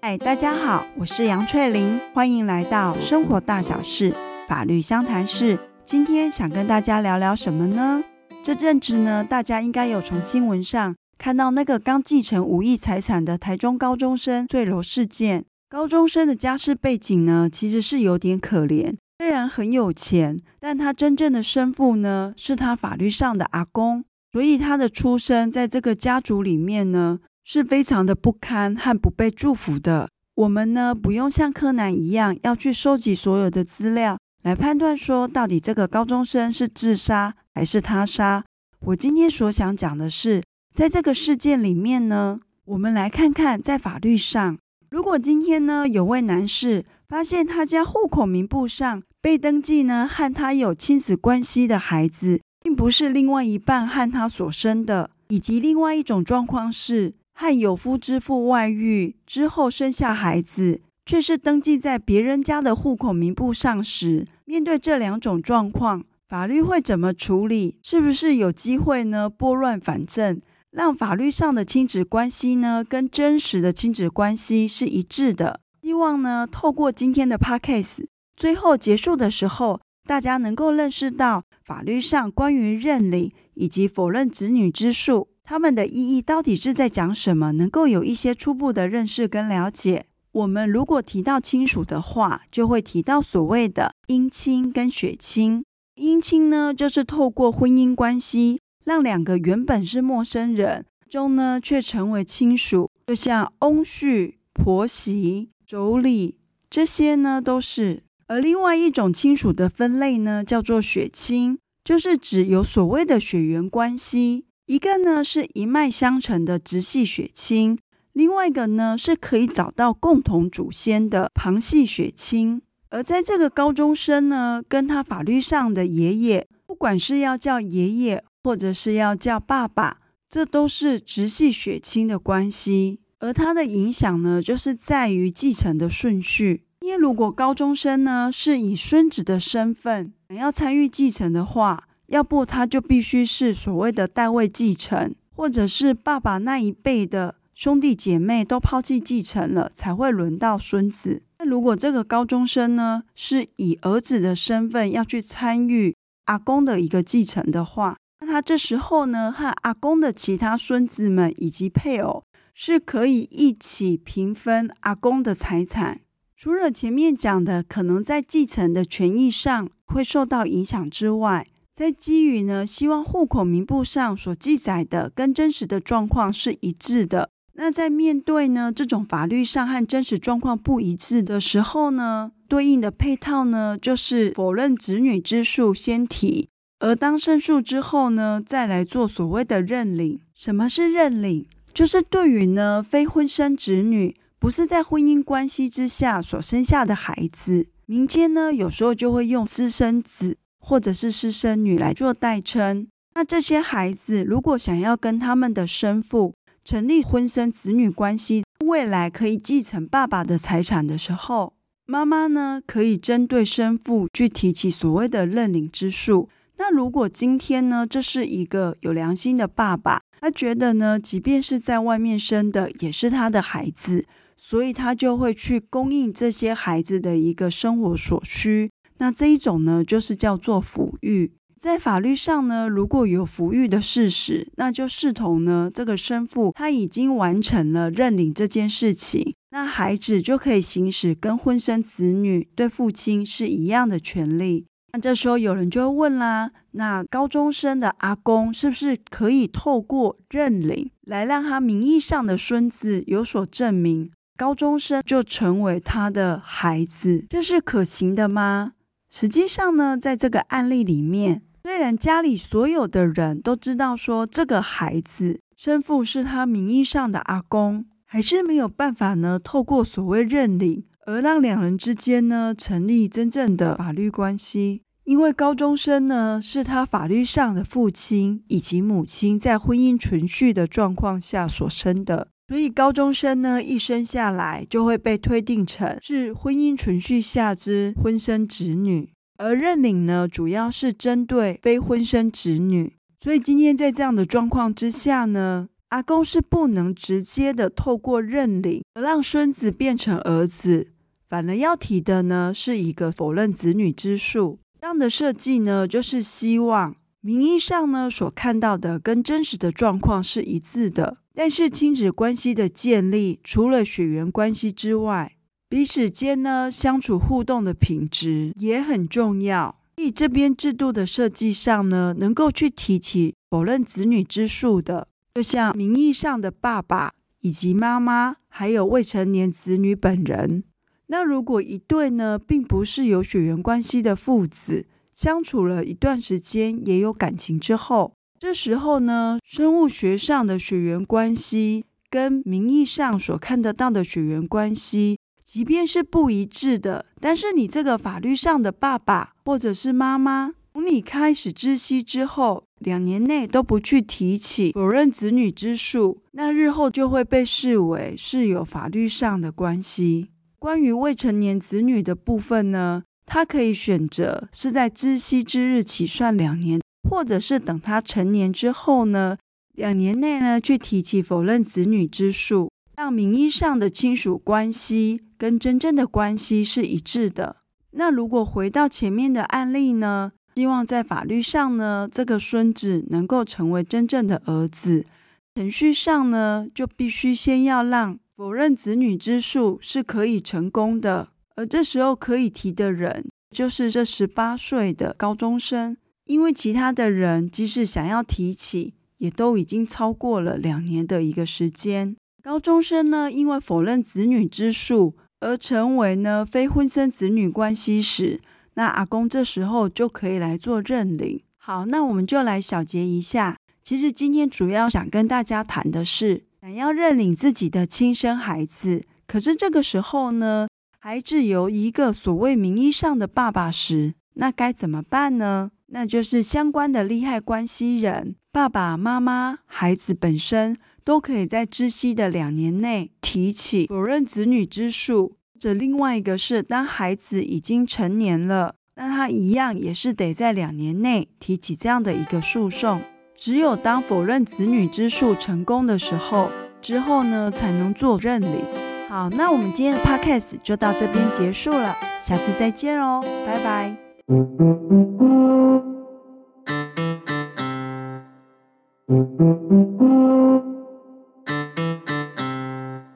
嗨，大家好，我是杨翠玲，欢迎来到生活大小事法律相谈室。今天想跟大家聊聊什么呢？这阵子呢，大家应该有从新闻上看到那个刚继承五亿财产的台中高中生坠楼事件。高中生的家世背景呢，其实是有点可怜。虽然很有钱，但他真正的生父呢，是他法律上的阿公，所以他的出生在这个家族里面呢，是非常的不堪和不被祝福的。我们呢，不用像柯南一样要去收集所有的资料来判断说，到底这个高中生是自杀还是他杀。我今天所想讲的是，在这个事件里面呢，我们来看看在法律上。如果今天呢，有位男士发现他家户口名簿上被登记呢，和他有亲子关系的孩子，并不是另外一半和他所生的，以及另外一种状况是和有夫之妇外遇之后生下孩子，却是登记在别人家的户口名簿上时，面对这两种状况，法律会怎么处理？是不是有机会呢，拨乱反正？让法律上的亲子关系呢，跟真实的亲子关系是一致的。希望呢，透过今天的 podcast，最后结束的时候，大家能够认识到法律上关于认领以及否认子女之诉，他们的意义到底是在讲什么，能够有一些初步的认识跟了解。我们如果提到亲属的话，就会提到所谓的姻亲跟血亲。姻亲呢，就是透过婚姻关系。让两个原本是陌生人中呢，却成为亲属，就像翁婿、婆媳、妯娌这些呢，都是。而另外一种亲属的分类呢，叫做血亲，就是指有所谓的血缘关系。一个呢是一脉相承的直系血亲，另外一个呢是可以找到共同祖先的旁系血亲。而在这个高中生呢，跟他法律上的爷爷，不管是要叫爷爷。或者是要叫爸爸，这都是直系血亲的关系，而它的影响呢，就是在于继承的顺序。因为如果高中生呢是以孙子的身份想要参与继承的话，要不他就必须是所谓的代位继承，或者是爸爸那一辈的兄弟姐妹都抛弃继承了，才会轮到孙子。那如果这个高中生呢是以儿子的身份要去参与阿公的一个继承的话，那他这时候呢，和阿公的其他孙子们以及配偶是可以一起平分阿公的财产。除了前面讲的可能在继承的权益上会受到影响之外，在基于呢，希望户口名簿上所记载的跟真实的状况是一致的。那在面对呢这种法律上和真实状况不一致的时候呢，对应的配套呢就是否认子女之诉先提。而当胜诉之后呢，再来做所谓的认领。什么是认领？就是对于呢非婚生子女，不是在婚姻关系之下所生下的孩子，民间呢有时候就会用私生子或者是私生女来做代称。那这些孩子如果想要跟他们的生父成立婚生子女关系，未来可以继承爸爸的财产的时候，妈妈呢可以针对生父去提起所谓的认领之诉。那如果今天呢，这是一个有良心的爸爸，他觉得呢，即便是在外面生的，也是他的孩子，所以他就会去供应这些孩子的一个生活所需。那这一种呢，就是叫做抚育。在法律上呢，如果有抚育的事实，那就视同呢，这个生父他已经完成了认领这件事情，那孩子就可以行使跟婚生子女对父亲是一样的权利。那这时候有人就会问啦，那高中生的阿公是不是可以透过认领来让他名义上的孙子有所证明，高中生就成为他的孩子，这是可行的吗？实际上呢，在这个案例里面，虽然家里所有的人都知道说这个孩子生父是他名义上的阿公，还是没有办法呢，透过所谓认领。而让两人之间呢成立真正的法律关系，因为高中生呢是他法律上的父亲以及母亲在婚姻存续的状况下所生的，所以高中生呢一生下来就会被推定成是婚姻存续下之婚生子女。而认领呢，主要是针对非婚生子女。所以今天在这样的状况之下呢，阿公是不能直接的透过认领而让孙子变成儿子，反而要提的呢是一个否认子女之诉。这样的设计呢，就是希望名义上呢所看到的跟真实的状况是一致的，但是亲子关系的建立，除了血缘关系之外，彼此间呢相处互动的品质也很重要。所以这边制度的设计上呢，能够去提起否认子女之诉的，就像名义上的爸爸以及妈妈，还有未成年子女本人。那如果一对呢，并不是有血缘关系的父子，相处了一段时间，也有感情之后，这时候呢，生物学上的血缘关系跟名义上所看得到的血缘关系。即便是不一致的，但是你这个法律上的爸爸或者是妈妈，从你开始知悉之后，两年内都不去提起否认子女之诉，那日后就会被视为是有法律上的关系。关于未成年子女的部分呢，他可以选择是在知悉之日起算两年，或者是等他成年之后呢，两年内呢去提起否认子女之诉。让名义上的亲属关系跟真正的关系是一致的。那如果回到前面的案例呢？希望在法律上呢，这个孙子能够成为真正的儿子。程序上呢，就必须先要让否认子女之诉是可以成功的。而这时候可以提的人，就是这十八岁的高中生。因为其他的人即使想要提起，也都已经超过了两年的一个时间。高中生呢，因为否认子女之诉而成为呢非婚生子女关系时，那阿公这时候就可以来做认领。好，那我们就来小结一下。其实今天主要想跟大家谈的是，想要认领自己的亲生孩子，可是这个时候呢，孩子由一个所谓名义上的爸爸时，那该怎么办呢？那就是相关的利害关系人，爸爸妈妈、孩子本身。都可以在知悉的两年内提起否认子女之诉。这另外一个是，当孩子已经成年了，那他一样也是得在两年内提起这样的一个诉讼。只有当否认子女之诉成功的时候，之后呢才能做认领。好，那我们今天的 podcast 就到这边结束了，下次再见哦，拜拜。Thank you.